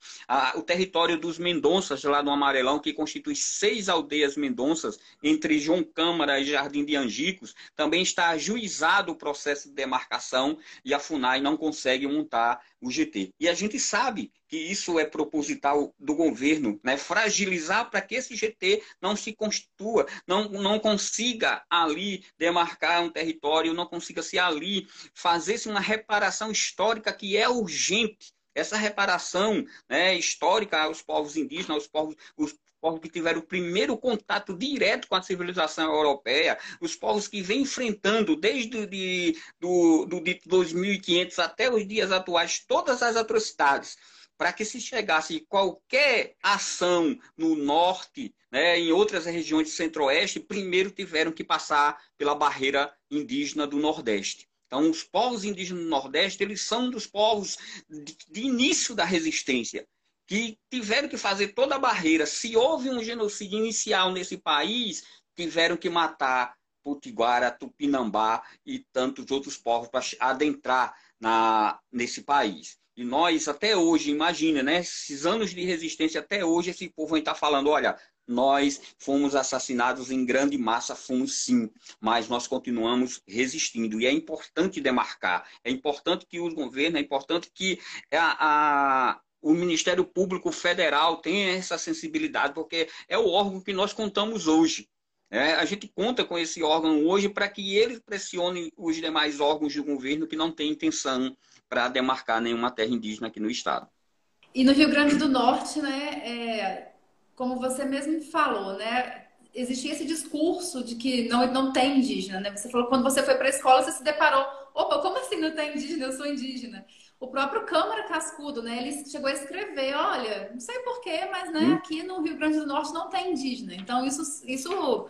o território dos Mendonças, lá no Amarelão, que constitui seis aldeias Mendonças, entre João Câmara e Jardim de Angicos, também está ajuizado o processo de demarcação e a FUNAI não consegue montar o GT. E a gente sabe que isso é proposital do governo, né? fragilizar para que esse GT não se constitua, não, não consiga ali demarcar um território, não consiga se ali fazer-se uma reparação histórica que é urgente. Essa reparação né, histórica aos povos indígenas, aos povos, os povos que tiveram o primeiro contato direto com a civilização europeia, os povos que vêm enfrentando desde de, do, do, de 2500 até os dias atuais todas as atrocidades para que se chegasse qualquer ação no norte, né, em outras regiões do centro-oeste, primeiro tiveram que passar pela barreira indígena do nordeste. Então, os povos indígenas do nordeste, eles são dos povos de, de início da resistência que tiveram que fazer toda a barreira. Se houve um genocídio inicial nesse país, tiveram que matar Potiguara, Tupinambá e tantos outros povos para adentrar na, nesse país. E nós, até hoje, imagina, né? Esses anos de resistência, até hoje, esse povo vai estar falando: olha, nós fomos assassinados em grande massa, fomos sim, mas nós continuamos resistindo. E é importante demarcar, é importante que o governo, é importante que a, a o Ministério Público Federal tenha essa sensibilidade, porque é o órgão que nós contamos hoje. É, a gente conta com esse órgão hoje para que ele pressione os demais órgãos do governo que não têm intenção para demarcar nenhuma terra indígena aqui no estado. E no Rio Grande do Norte, né, é, como você mesmo falou, né, existia esse discurso de que não, não tem indígena, né? Você falou quando você foi para a escola, você se deparou, opa, como assim não tem indígena? Eu sou indígena. O próprio Câmara Cascudo, né? Ele chegou a escrever, olha, não sei porquê, mas né, hum. aqui no Rio Grande do Norte não tem indígena. Então isso, isso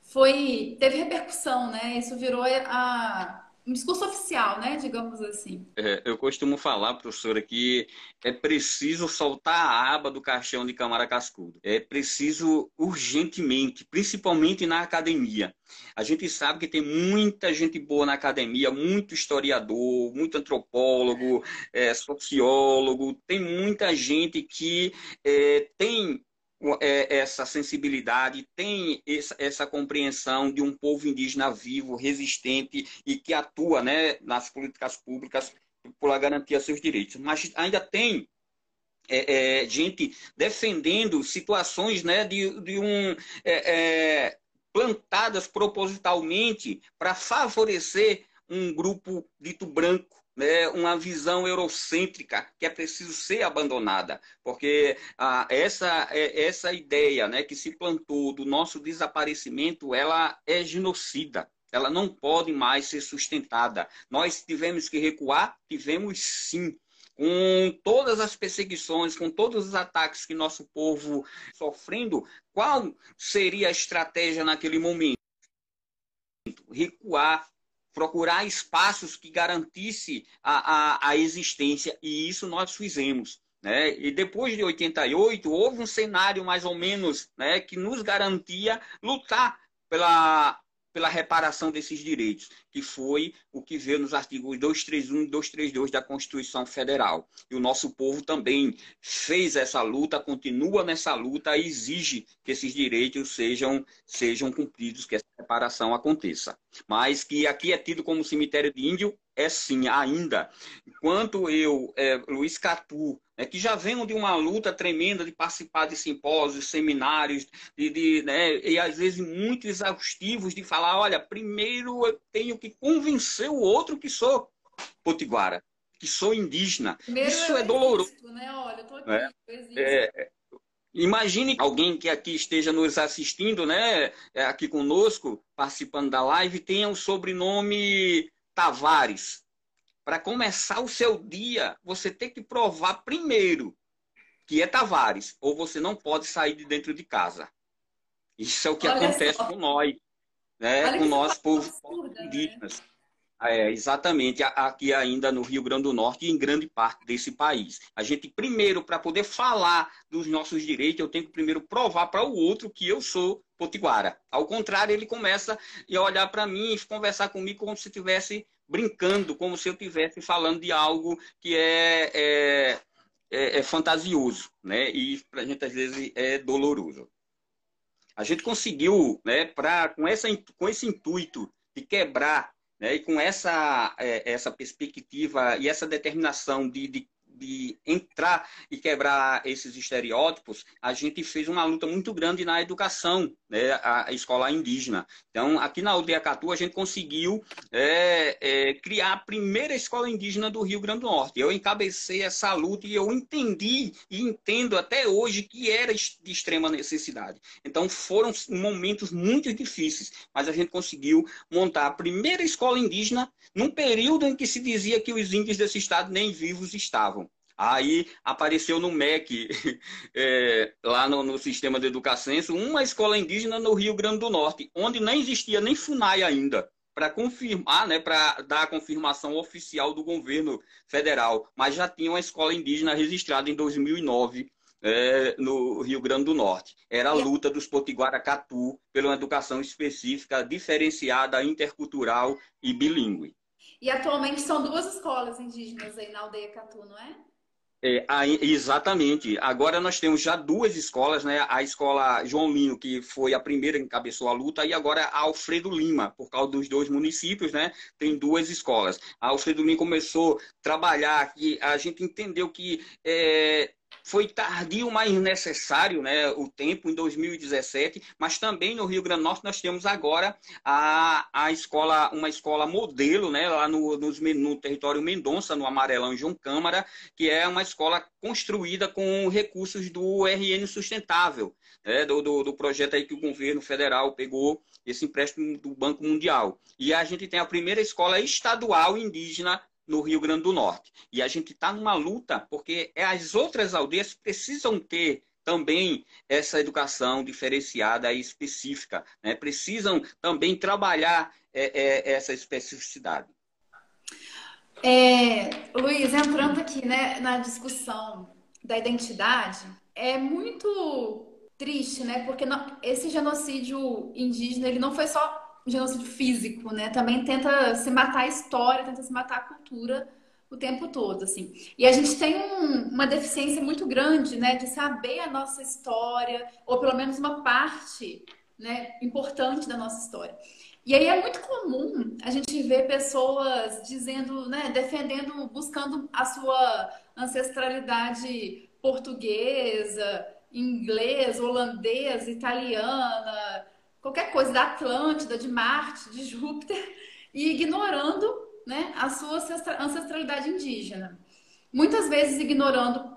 foi teve repercussão, né? Isso virou a um discurso oficial, né? Digamos assim. É, eu costumo falar, professora, que é preciso soltar a aba do caixão de Câmara Cascudo. É preciso urgentemente, principalmente na academia. A gente sabe que tem muita gente boa na academia, muito historiador, muito antropólogo, é, sociólogo, tem muita gente que é, tem essa sensibilidade, tem essa, compreensão de um povo indígena vivo, resistente e que atua né, nas políticas públicas por garantir seus direitos. Mas ainda tem é, é, gente defendendo situações né, de, de um. É, é, plantadas propositalmente para favorecer um grupo dito branco né, uma visão eurocêntrica que é preciso ser abandonada, porque ah, essa, é, essa ideia né, que se plantou do nosso desaparecimento, ela é genocida. Ela não pode mais ser sustentada. Nós tivemos que recuar, tivemos sim com todas as perseguições, com todos os ataques que nosso povo sofrendo, qual seria a estratégia naquele momento? Recuar, procurar espaços que garantisse a, a, a existência, e isso nós fizemos. Né? E depois de 88, houve um cenário mais ou menos né, que nos garantia lutar pela pela reparação desses direitos, que foi o que veio nos artigos 231 e 232 da Constituição Federal. E o nosso povo também fez essa luta, continua nessa luta e exige que esses direitos sejam, sejam cumpridos, que essa reparação aconteça. Mas que aqui é tido como cemitério de índio, é sim, ainda. Enquanto eu, é, Luiz Catu, é, que já venho de uma luta tremenda de participar de simpósios, seminários, de, de, né, e às vezes muito exaustivos, de falar: olha, primeiro eu tenho que convencer o outro que sou potiguara, que sou indígena. Primeiro Isso é doloroso. Né? Olha, eu tô aqui, é, é, Imagine alguém que aqui esteja nos assistindo, né, é, aqui conosco, participando da live, tenha o um sobrenome Tavares. Para começar o seu dia, você tem que provar primeiro que é Tavares, ou você não pode sair de dentro de casa. Isso é o que Olha acontece só. com nós, né, com nós, povo né? indígenas. Né? É, exatamente, aqui ainda no Rio Grande do Norte e em grande parte desse país. A gente, primeiro, para poder falar dos nossos direitos, eu tenho que primeiro provar para o outro que eu sou potiguara. Ao contrário, ele começa a olhar para mim e conversar comigo como se estivesse brincando, como se eu estivesse falando de algo que é, é, é, é fantasioso, né? E para a gente, às vezes, é doloroso. A gente conseguiu, né, pra, com, essa, com esse intuito de quebrar né? E com essa, é, essa perspectiva e essa determinação de, de de entrar e quebrar esses estereótipos, a gente fez uma luta muito grande na educação, né, a escola indígena. Então, aqui na aldeia Catu, a gente conseguiu é, é, criar a primeira escola indígena do Rio Grande do Norte. Eu encabecei essa luta e eu entendi e entendo até hoje que era de extrema necessidade. Então, foram momentos muito difíceis, mas a gente conseguiu montar a primeira escola indígena num período em que se dizia que os índios desse estado nem vivos estavam. Aí apareceu no MEC, [LAUGHS] é, lá no, no, sistema de educação, uma escola indígena no Rio Grande do Norte, onde não existia nem FUNAI ainda, para confirmar, né, para dar a confirmação oficial do governo federal, mas já tinha uma escola indígena registrada em 2009 é, no Rio Grande do Norte. Era a luta dos Potiguaracatu pela educação específica, diferenciada, intercultural e bilíngue. E atualmente são duas escolas indígenas aí na aldeia Catu, não é? É, exatamente. Agora nós temos já duas escolas, né? A escola João Lino, que foi a primeira que encabeçou a luta, e agora a Alfredo Lima, por causa dos dois municípios, né? Tem duas escolas. A Alfredo Lima começou a trabalhar, que a gente entendeu que é, foi tardio, mas necessário, né, o tempo, em 2017, mas também no Rio Grande do Norte nós temos agora a, a escola, uma escola modelo, né, lá no, no, no território Mendonça, no Amarelão João Câmara, que é uma escola construída com recursos do RN Sustentável, né, do, do, do projeto aí que o governo federal pegou, esse empréstimo do Banco Mundial. E a gente tem a primeira escola estadual indígena no Rio Grande do Norte. E a gente está numa luta, porque as outras aldeias precisam ter também essa educação diferenciada e específica. Né? Precisam também trabalhar é, é, essa especificidade. É, Luiz, entrando aqui né, na discussão da identidade, é muito triste, né? Porque não, esse genocídio indígena ele não foi só genocídio físico, né? Também tenta se matar a história, tenta se matar a cultura o tempo todo, assim. E a gente tem um, uma deficiência muito grande, né, de saber a nossa história, ou pelo menos uma parte, né, importante da nossa história. E aí é muito comum a gente ver pessoas dizendo, né, defendendo, buscando a sua ancestralidade portuguesa, inglesa, holandesa, italiana, qualquer coisa da Atlântida, de Marte, de Júpiter, e ignorando né, a sua ancestralidade indígena. Muitas vezes ignorando,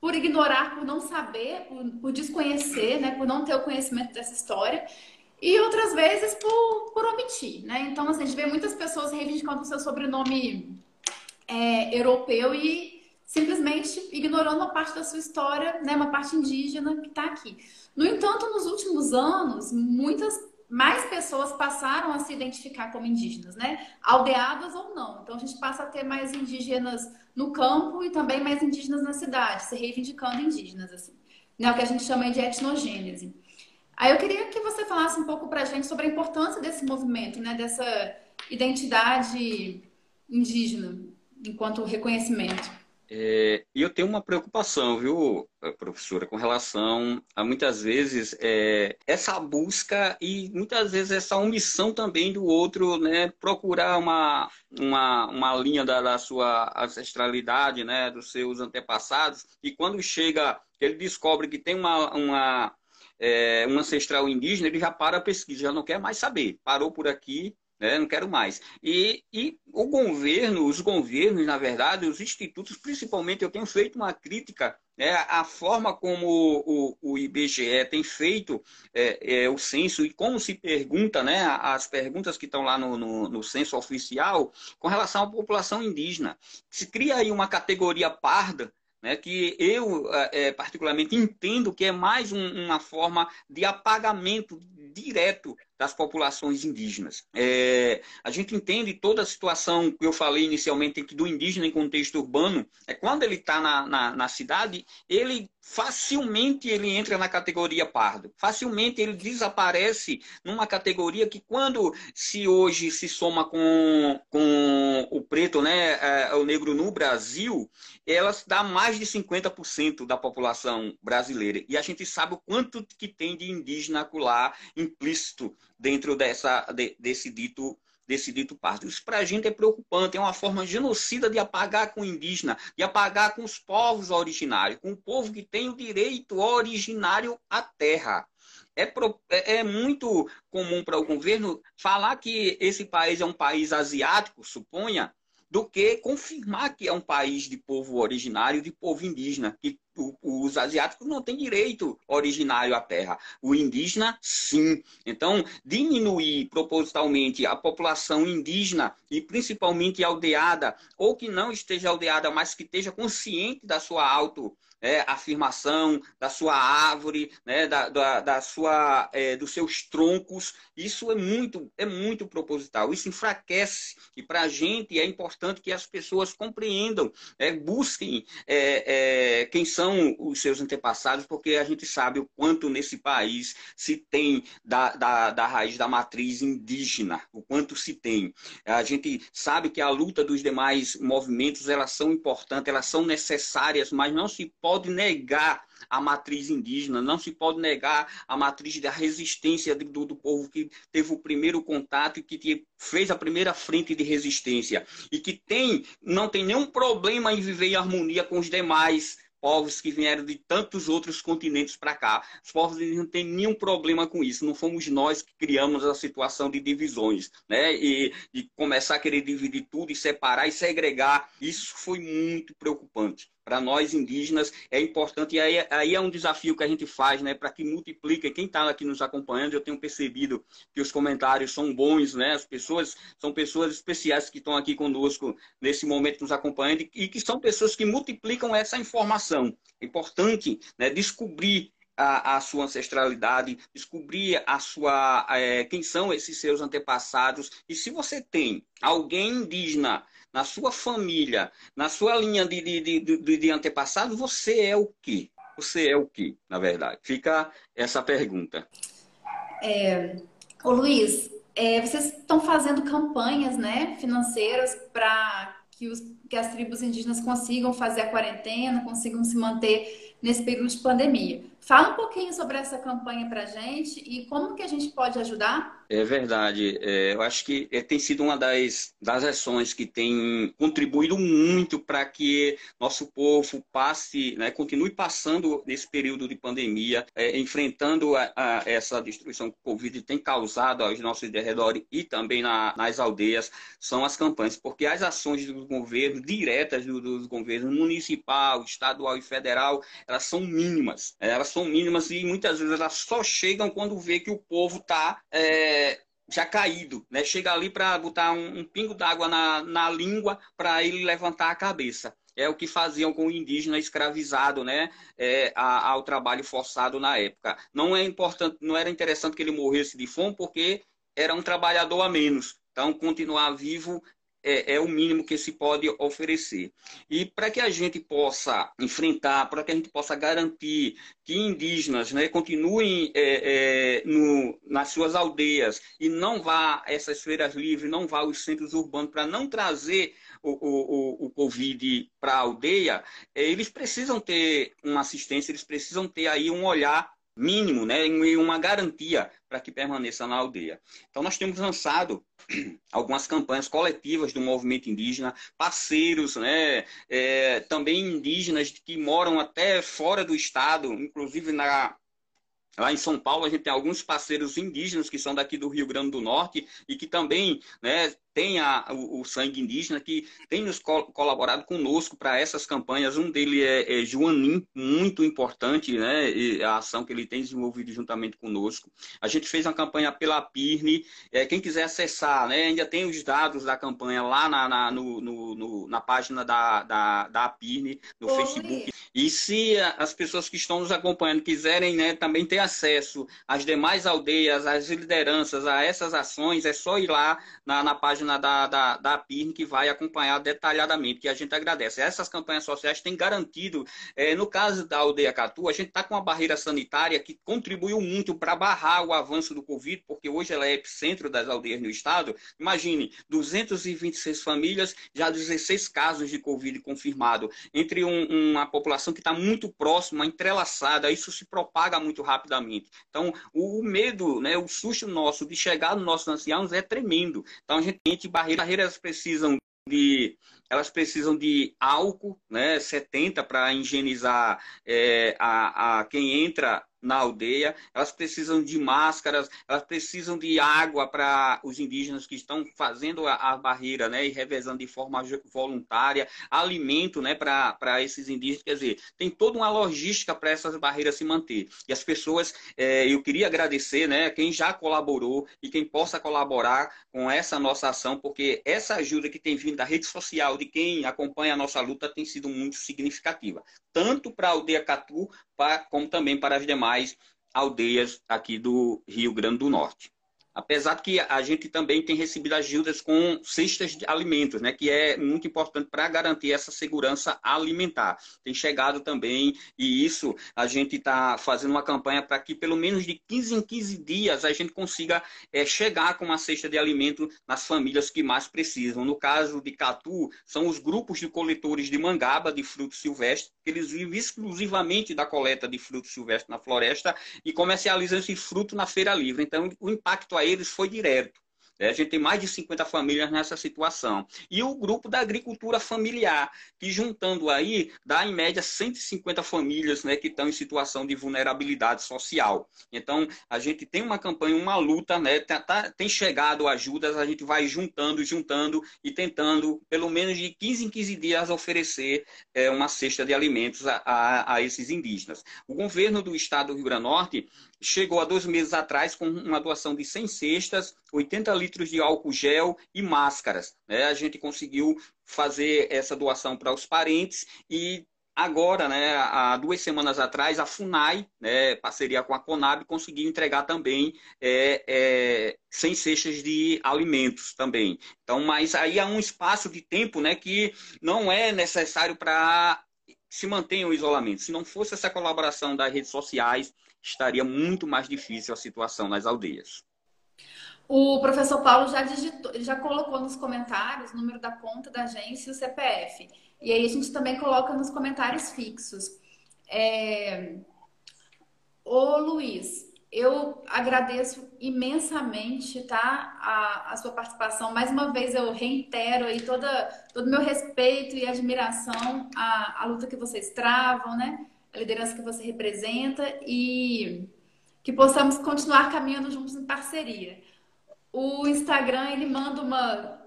por ignorar, por não saber, por, por desconhecer, né, por não ter o conhecimento dessa história, e outras vezes por, por omitir. Né? Então, assim, a gente vê muitas pessoas reivindicando o seu sobrenome é, europeu e simplesmente ignorando uma parte da sua história, né, uma parte indígena que está aqui. No entanto, nos últimos anos, muitas mais pessoas passaram a se identificar como indígenas, né? Aldeadas ou não. Então a gente passa a ter mais indígenas no campo e também mais indígenas na cidade, se reivindicando indígenas, assim. Né? O que a gente chama de etnogênese. Aí eu queria que você falasse um pouco pra gente sobre a importância desse movimento, né? Dessa identidade indígena enquanto reconhecimento. É, e eu tenho uma preocupação, viu, professora, com relação a muitas vezes é, essa busca e muitas vezes essa omissão também do outro, né? Procurar uma, uma, uma linha da, da sua ancestralidade, né? Dos seus antepassados. E quando chega, ele descobre que tem uma, uma, é, um ancestral indígena, ele já para a pesquisa, já não quer mais saber. Parou por aqui né? não quero mais. E, e o governo, os governos, na verdade, os institutos, principalmente, eu tenho feito uma crítica né, a forma como o, o, IBGE tem feito é, é, o censo e como se pergunta, né, as perguntas que estão lá no, no, no, censo oficial com relação à população indígena. Se cria aí uma categoria parda né, que eu é, particularmente entendo que é mais um, uma forma de apagamento direto das populações indígenas. É, a gente entende toda a situação que eu falei inicialmente do indígena em contexto urbano, é quando ele está na, na, na, cidade, ele facilmente ele entra na categoria pardo, facilmente ele desaparece numa categoria que quando se hoje se soma com, com o preto, né, é, o negro no Brasil, ela dá mais de 50% da população brasileira. E a gente sabe o quanto que tem de indígena lá implícito dentro dessa, de, desse dito desse dito parto. Isso para a gente é preocupante, é uma forma genocida de apagar com o indígena, de apagar com os povos originários, com o povo que tem o direito originário à terra. É, pro, é, é muito comum para o governo falar que esse país é um país asiático, suponha, do que confirmar que é um país de povo originário, de povo indígena, que os asiáticos não têm direito originário à terra. O indígena, sim. Então, diminuir propositalmente a população indígena e principalmente aldeada, ou que não esteja aldeada, mas que esteja consciente da sua auto é, afirmação da sua árvore, né, da, da, da sua, é, dos seus troncos. Isso é muito, é muito proposital. Isso enfraquece. E para a gente é importante que as pessoas compreendam, é, busquem é, é, quem são os seus antepassados, porque a gente sabe o quanto nesse país se tem da, da, da raiz da matriz indígena, o quanto se tem. A gente sabe que a luta dos demais movimentos elas são importantes, elas são necessárias, mas não se pode pode negar a matriz indígena, não se pode negar a matriz da resistência do, do povo que teve o primeiro contato e que fez a primeira frente de resistência e que tem, não tem nenhum problema em viver em harmonia com os demais povos que vieram de tantos outros continentes para cá. Os povos não têm nenhum problema com isso. Não fomos nós que criamos a situação de divisões, né? E, e começar a querer dividir tudo e separar e segregar. Isso foi muito preocupante para nós indígenas é importante e aí, aí, é um desafio que a gente faz, né, para que multiplique. Quem está aqui nos acompanhando, eu tenho percebido que os comentários são bons, né? As pessoas são pessoas especiais que estão aqui conosco nesse momento nos acompanhando e que são pessoas que multiplicam essa informação. É importante, né, descobrir a, a, sua ancestralidade, descobrir a sua, é, quem são esses seus antepassados. E se você tem alguém indígena na sua família, na sua linha de, de, de, de antepassado, você é o quê? Você é o quê, na verdade? Fica essa pergunta. É, ô Luiz, é, vocês estão fazendo campanhas né, financeiras para que, que as tribos indígenas consigam fazer a quarentena, consigam se manter nesse período de pandemia. Fala um pouquinho sobre essa campanha para a gente e como que a gente pode ajudar. É verdade. É, eu acho que é, tem sido uma das, das ações que tem contribuído muito para que nosso povo passe, né, continue passando nesse período de pandemia, é, enfrentando a, a, essa destruição que o Covid tem causado aos nossos derredores e também na, nas aldeias, são as campanhas. Porque as ações do governo, diretas dos do governos municipal, estadual e federal, elas são mínimas. Elas são mínimas e muitas vezes elas só chegam quando vê que o povo está é, já caído, né? Chega ali para botar um, um pingo d'água na, na língua para ele levantar a cabeça. É o que faziam com o indígena escravizado, né? É, a, ao trabalho forçado na época. Não é importante, não era interessante que ele morresse de fome porque era um trabalhador a menos. Então, continuar vivo é, é, o mínimo que se pode oferecer. E para que a gente possa enfrentar, para que a gente possa garantir que indígenas né, continuem é, é, no, nas suas aldeias e não vá essas feiras livres, não vá aos centros urbanos, para não trazer o, o, o Covid para a aldeia, é, eles precisam ter uma assistência, eles precisam ter aí um olhar mínimo, né, e uma garantia para que permaneça na aldeia. Então, nós temos lançado [CLEARS THROAT] algumas campanhas coletivas do movimento indígena, parceiros, né, é, também indígenas que moram até fora do estado, inclusive na Lá em São Paulo, a gente tem alguns parceiros indígenas que são daqui do Rio Grande do Norte e que também né, tem a, o, o, sangue indígena, que tem nos colaborado conosco para essas campanhas. Um dele é, é Joanim, muito importante, né? a ação que ele tem desenvolvido juntamente conosco. A gente fez uma campanha pela PIRNE. É, quem quiser acessar, né, ainda tem os dados da campanha lá na, na, no, no, no, na página da, da, da PIRNE, no Oi. Facebook. E se as pessoas que estão nos acompanhando quiserem né, também ter acesso às demais aldeias, às lideranças, a essas ações, é só ir lá na, na página da, da, da PIRN que vai acompanhar detalhadamente, que a gente agradece. Essas campanhas sociais têm garantido, é, no caso da aldeia Catu, a gente está com uma barreira sanitária que contribuiu muito para barrar o avanço do Covid, porque hoje ela é epicentro das aldeias no estado. Imagine, 226 famílias, já 16 casos de Covid confirmado, entre um, uma população que está muito próxima, entrelaçada, isso se propaga muito rapidamente. Então, o, medo, né, o susto nosso de chegar nos nossos anciãos é tremendo. Então, a gente tem barreiras, barreiras precisam de elas precisam de álcool, né, 70 para higienizar é, a, a quem entra na aldeia, elas precisam de máscaras, elas precisam de água para os indígenas que estão fazendo a, a, barreira né, e revezando de forma voluntária, alimento né, para esses indígenas. Quer dizer, tem toda uma logística para essas barreiras se manter. E as pessoas, é, eu queria agradecer né, quem já colaborou e quem possa colaborar com essa nossa ação, porque essa ajuda que tem vindo da rede social, de quem acompanha a nossa luta, tem sido muito significativa. Tanto para a aldeia Catu, como também para as demais aldeias aqui do Rio Grande do Norte. Apesar que a gente também tem recebido ajudas com cestas de alimentos, né, que é muito importante para garantir essa segurança alimentar. Tem chegado também, e isso a gente está fazendo uma campanha para que pelo menos de 15 em 15 dias a gente consiga é, chegar com uma cesta de alimento nas famílias que mais precisam. No caso de Catu, são os grupos de coletores de mangaba, de frutos silvestres, que eles vivem exclusivamente da coleta de frutos silvestres na floresta e comercializam esse fruto na feira livre. Então, o impacto aí eles foi direto. É, a gente tem mais de 50 famílias nessa situação. E o grupo da agricultura familiar, que juntando aí, dá em média 150 famílias né, que estão em situação de vulnerabilidade social. Então, a gente tem uma campanha, uma luta, né, tá, tá, tem chegado ajudas, a gente vai juntando, juntando e tentando, pelo menos de 15 em 15 dias, oferecer é, uma cesta de alimentos a, a, a esses indígenas. O governo do estado do Rio Grande do Norte chegou há dois meses atrás com uma doação de 100 cestas, 80 litros de álcool gel e máscaras. Né? A gente conseguiu fazer essa doação para os parentes e agora, né, há duas semanas atrás, a FUNAI, né, parceria com a Conab, conseguiu entregar também é, é, 100 cestas de alimentos também. Então, mas aí há um espaço de tempo né, que não é necessário para se manter o isolamento. Se não fosse essa colaboração das redes sociais, estaria muito mais difícil a situação nas aldeias. O professor Paulo já digitou, já colocou nos comentários o número da conta da agência e o CPF. E aí a gente também coloca nos comentários fixos. É... Ô Luiz, eu agradeço imensamente tá, a, a, sua participação. Mais uma vez eu reitero aí toda, todo o meu respeito e admiração à, à luta que vocês travam, né? a liderança que você representa e que possamos continuar caminhando juntos em parceria. O Instagram, ele manda uma.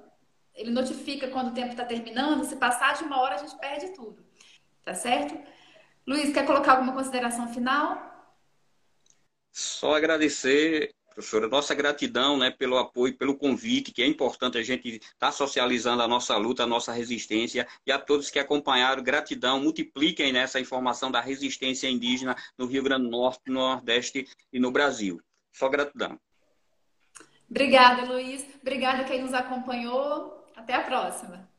Ele notifica quando o tempo está terminando. Se passar de uma hora, a gente perde tudo. Tá certo? Luiz, quer colocar alguma consideração final? Só agradecer Professora, nossa gratidão né, pelo apoio, pelo convite, que é importante a gente estar tá socializando a nossa luta, a nossa resistência, e a todos que acompanharam, gratidão, multipliquem nessa informação da resistência indígena no Rio Grande do Norte, no Nordeste e no Brasil. Só gratidão. Obrigada, Luiz. Obrigada quem nos acompanhou. Até a próxima.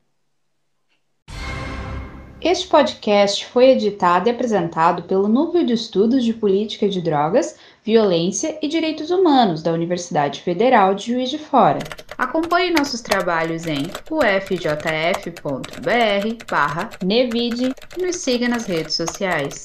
Este podcast foi editado e apresentado pelo Núcleo de Estudos de Política de Drogas, Violência e Direitos Humanos da Universidade Federal de Juiz de Fora. Acompanhe nossos trabalhos em ufjf.br/nevide e nos siga nas redes sociais.